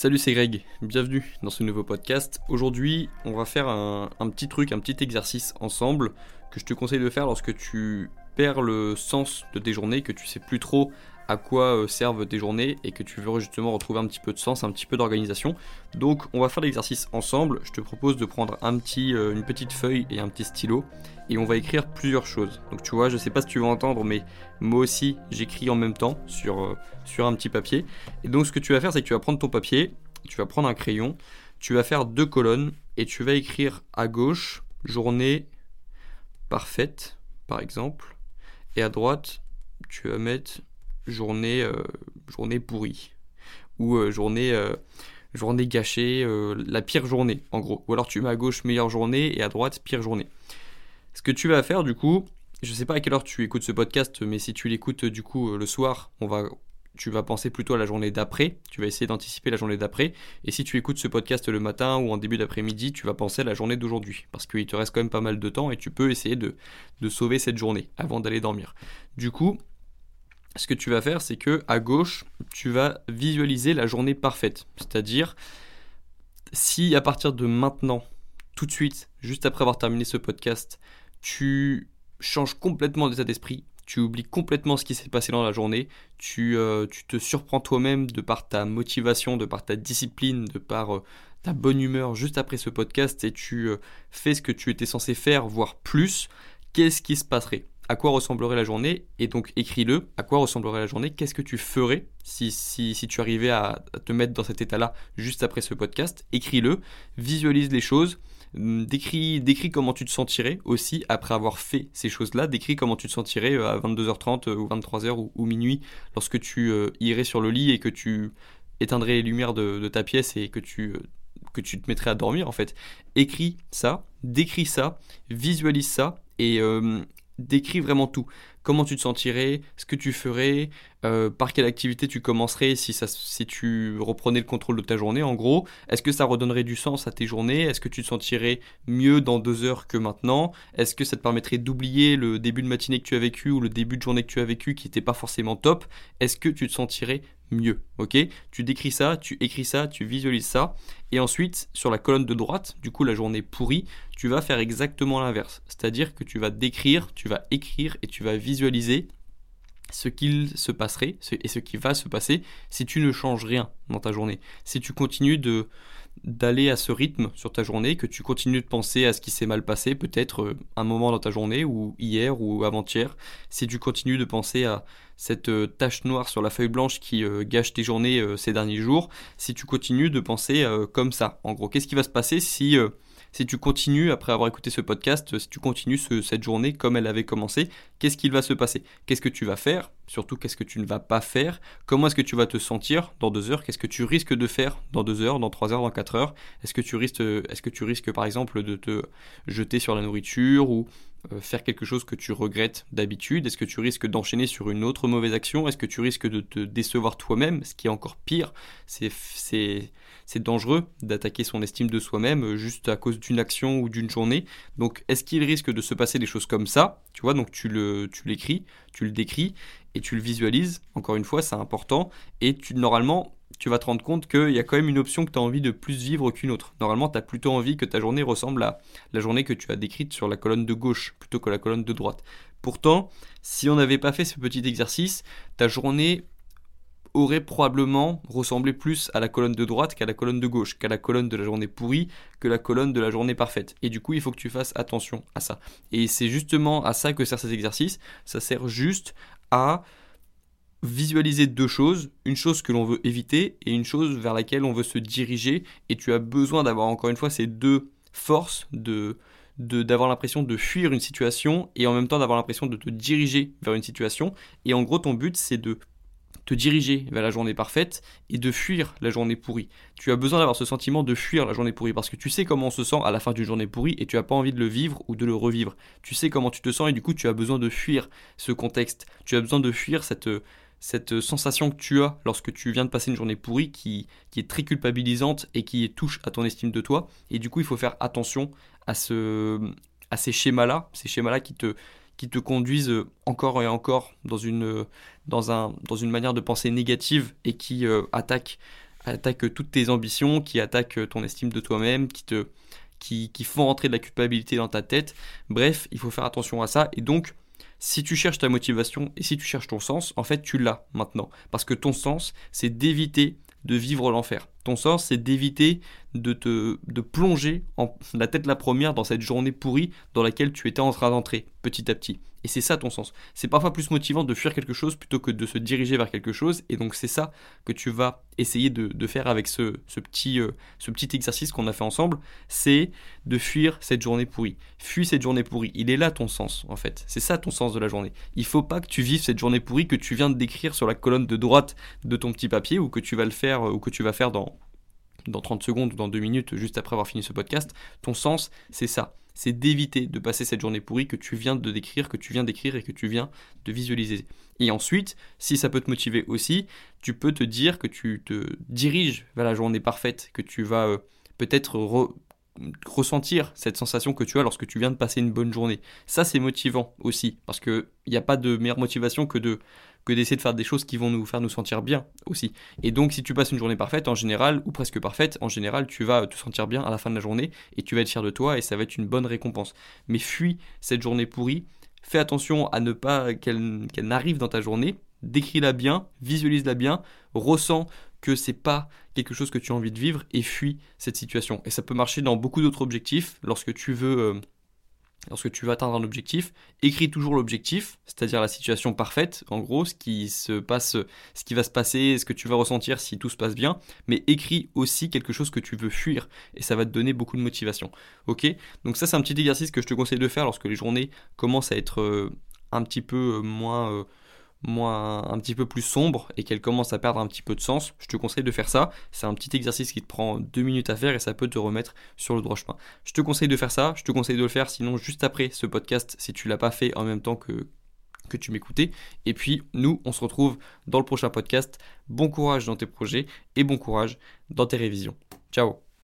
Salut, c'est Greg, bienvenue dans ce nouveau podcast. Aujourd'hui, on va faire un, petit truc, un petit exercice ensemble que je te conseille de faire lorsque tu perds le sens de tes journées, que tu sais plus trop à quoi euh, servent tes journées et que tu veux justement retrouver un petit peu de sens, un petit peu d'organisation. Donc on va faire l'exercice ensemble. Je te propose de prendre un petit, euh, une petite feuille et un petit stylo et on va écrire plusieurs choses. Donc tu vois, je sais pas si tu vas entendre, mais moi aussi j'écris en même temps sur, euh, sur un petit papier. Et donc ce que tu vas faire, c'est que tu vas prendre ton papier, tu vas prendre un crayon, tu vas faire deux colonnes et tu vas écrire à gauche journée parfaite, par exemple, et à droite tu vas mettre journée, euh, journée pourrie ou euh, journée, euh, journée gâchée, la pire journée en gros. Ou alors tu mets à gauche meilleure journée et à droite pire journée. Ce que tu vas faire du coup, je sais pas à quelle heure tu écoutes ce podcast, mais si tu l'écoutes du coup le soir, on va tu vas penser plutôt à la journée d'après, tu vas essayer d'anticiper la journée d'après, et si tu écoutes ce podcast le matin ou en début d'après-midi, tu vas penser à la journée d'aujourd'hui, parce qu'il te reste quand même pas mal de temps et tu peux essayer de, de sauver cette journée avant d'aller dormir. Du coup, ce que tu vas faire, c'est que à gauche, tu vas visualiser la journée parfaite. C'est-à-dire, si à partir de maintenant, tout de suite, juste après avoir terminé ce podcast, tu changes complètement d'état d'esprit, tu oublies complètement ce qui s'est passé dans la journée, tu, euh, te surprends toi-même de par ta motivation, de par ta discipline, de par euh, ta bonne humeur juste après ce podcast et tu euh, fais ce que tu étais censé faire, voire plus, qu'est-ce qui se passerait? À quoi ressemblerait la journée et donc écris-le, à quoi ressemblerait la journée, qu'est-ce que tu ferais si, si, si tu arrivais à te mettre dans cet état-là juste après ce podcast, écris-le, visualise les choses, hum, décris, décris comment tu te sentirais aussi après avoir fait ces choses-là, décris comment tu te sentirais euh, à 22h30 euh, ou 23h ou, minuit lorsque tu euh, irais sur le lit et que tu éteindrais les lumières de, ta pièce et que tu que tu te mettrais à dormir en fait. Écris ça, décris ça, visualise ça et, décris vraiment tout. Comment tu te sentirais, ce que tu ferais, euh, par quelle activité tu commencerais si, si tu reprenais le contrôle de ta journée en gros. Est-ce que ça redonnerait du sens à tes journées? Est-ce que tu te sentirais mieux dans deux heures que maintenant? Est-ce que ça te permettrait d'oublier le début de matinée que tu as vécu ou le début de journée que tu as vécu qui n'était pas forcément top? Est-ce que tu te sentirais mieux. Ok? Tu décris ça, tu écris ça, tu visualises ça. Et ensuite, sur la colonne de droite, du coup la journée pourrie, tu vas faire exactement l'inverse. C'est-à-dire que tu vas décrire, tu vas écrire et tu vas visualiser ce qu'il se passerait et ce qui va se passer si tu ne changes rien dans ta journée. Si tu continues de d'aller à ce rythme sur ta journée, que tu continues de penser à ce qui s'est mal passé, peut-être euh, un moment dans ta journée, ou hier ou avant-hier, si tu continues de penser à cette euh, tache noire sur la feuille blanche qui euh, gâche tes journées ces derniers jours, si tu continues de penser comme ça. En gros, qu'est-ce qui va se passer si si tu continues, après avoir écouté ce podcast, si tu continues cette journée comme elle avait commencé, qu'est-ce qu'il va se passer? Qu'est-ce que tu vas faire? Surtout, qu'est-ce que tu ne vas pas faire? Comment est-ce que tu vas te sentir dans deux heures? Qu'est-ce que tu risques de faire dans deux heures, dans trois heures, dans quatre heures? Est-ce que tu risques, est-ce que tu risques par exemple de te jeter sur la nourriture ou euh, faire quelque chose que tu regrettes d'habitude? Est-ce que tu risques d'enchaîner sur une autre mauvaise action? Est-ce que tu risques de te décevoir toi-même? Ce qui est encore pire, c'est c'est dangereux d'attaquer son estime de soi-même euh, juste à cause d'une action ou d'une journée. Donc est-ce qu'il risque de se passer des choses comme ça? Tu vois, donc tu le tu l'écris, tu le décris et tu le visualises. Encore une fois, c'est important et tu normalement tu vas te rendre compte qu'il y a quand même une option que tu as envie de plus vivre qu'une autre. Normalement, tu as plutôt envie que ta journée ressemble à la journée que tu as décrite sur la colonne de gauche plutôt que la colonne de droite. Pourtant, si on n'avait pas fait ce petit exercice, ta journée aurait probablement ressemblé plus à la colonne de droite qu'à la colonne de gauche, qu'à la colonne de la journée pourrie, que la colonne de la journée parfaite. Et du coup, il faut que tu fasses attention à ça. Et c'est justement à ça que sert cet exercice. Ça sert juste à visualiser deux choses, une chose que l'on veut éviter et une chose vers laquelle on veut se diriger. Et tu as besoin d'avoir encore une fois ces deux forces de d'avoir l'impression de fuir une situation et en même temps d'avoir l'impression de te diriger vers une situation. Et en gros, ton but, c'est de te diriger vers la journée parfaite et de fuir la journée pourrie. Tu as besoin d'avoir ce sentiment de fuir la journée pourrie parce que tu sais comment on se sent à la fin d'une journée pourrie et tu n'as pas envie de le vivre ou de le revivre. Tu sais comment tu te sens et du coup tu as besoin de fuir ce contexte. Tu as besoin de fuir cette, cette sensation que tu as lorsque tu viens de passer une journée pourrie qui, qui est très culpabilisante et qui touche à ton estime de toi. Et du coup il faut faire attention à, ce, à ces schémas-là, ces schémas-là qui te, qui te conduisent encore et encore dans une, dans un, dans une manière de penser négative et qui euh, attaquent toutes tes ambitions, qui attaquent ton estime de toi-même, qui qui, qui font rentrer de la culpabilité dans ta tête. Bref, il faut faire attention à ça. Et donc, si tu cherches ta motivation et si tu cherches ton sens, en fait, tu l'as maintenant. Parce que ton sens, c'est d'éviter de vivre l'enfer. Ton sens, c'est d'éviter de te de plonger en la tête la première dans cette journée pourrie dans laquelle tu étais en train d'entrer petit à petit. Et c'est ça ton sens. C'est parfois plus motivant de fuir quelque chose plutôt que de se diriger vers quelque chose. Et donc c'est ça que tu vas essayer de, faire avec ce, petit, euh, ce petit exercice qu'on a fait ensemble. C'est de fuir cette journée pourrie. Fuis cette journée pourrie. Il est là ton sens en fait. C'est ça ton sens de la journée. Il faut pas que tu vives cette journée pourrie que tu viens de décrire sur la colonne de droite de ton petit papier ou que tu vas le faire euh, ou que tu vas faire dans dans 30 secondes ou dans 2 minutes, juste après avoir fini ce podcast, ton sens, c'est ça. C'est d'éviter de passer cette journée pourrie que tu viens de décrire, que tu viens d'écrire et que tu viens de visualiser. Et ensuite, si ça peut te motiver aussi, tu peux te dire que tu te diriges vers la journée parfaite, que tu vas euh, peut-être ressentir cette sensation que tu as lorsque tu viens de passer une bonne journée. Ça, c'est motivant aussi, parce qu'il n'y a pas de meilleure motivation que de que d'essayer de faire des choses qui vont nous faire nous sentir bien aussi. Et donc, si tu passes une journée parfaite, en général, ou presque parfaite, en général, tu vas te sentir bien à la fin de la journée et tu vas être fier de toi et ça va être une bonne récompense. Mais fuis cette journée pourrie, fais attention à ne pas qu'elle n'arrive dans ta journée, décris-la bien, visualise-la bien, ressens que c'est pas quelque chose que tu as envie de vivre et fuis cette situation. Et ça peut marcher dans beaucoup d'autres objectifs lorsque tu veux. Euh, lorsque tu veux atteindre un objectif, écris toujours l'objectif, c'est-à-dire la situation parfaite, en gros, ce qui se passe, ce qui va se passer, ce que tu vas ressentir si tout se passe bien, mais écris aussi quelque chose que tu veux fuir et ça va te donner beaucoup de motivation. Ok? Donc ça c'est un petit exercice que je te conseille de faire lorsque les journées commencent à être euh, un petit peu euh, moins moins un petit peu plus sombre et qu'elle commence à perdre un petit peu de sens, je te conseille de faire ça. C'est un petit exercice qui te prend deux minutes à faire et ça peut te remettre sur le droit chemin. Je te conseille de faire ça, je te conseille de le faire sinon juste après ce podcast si tu l'as pas fait en même temps que que tu m'écoutais. Et puis nous, on se retrouve dans le prochain podcast. Bon courage dans tes projets et bon courage dans tes révisions. Ciao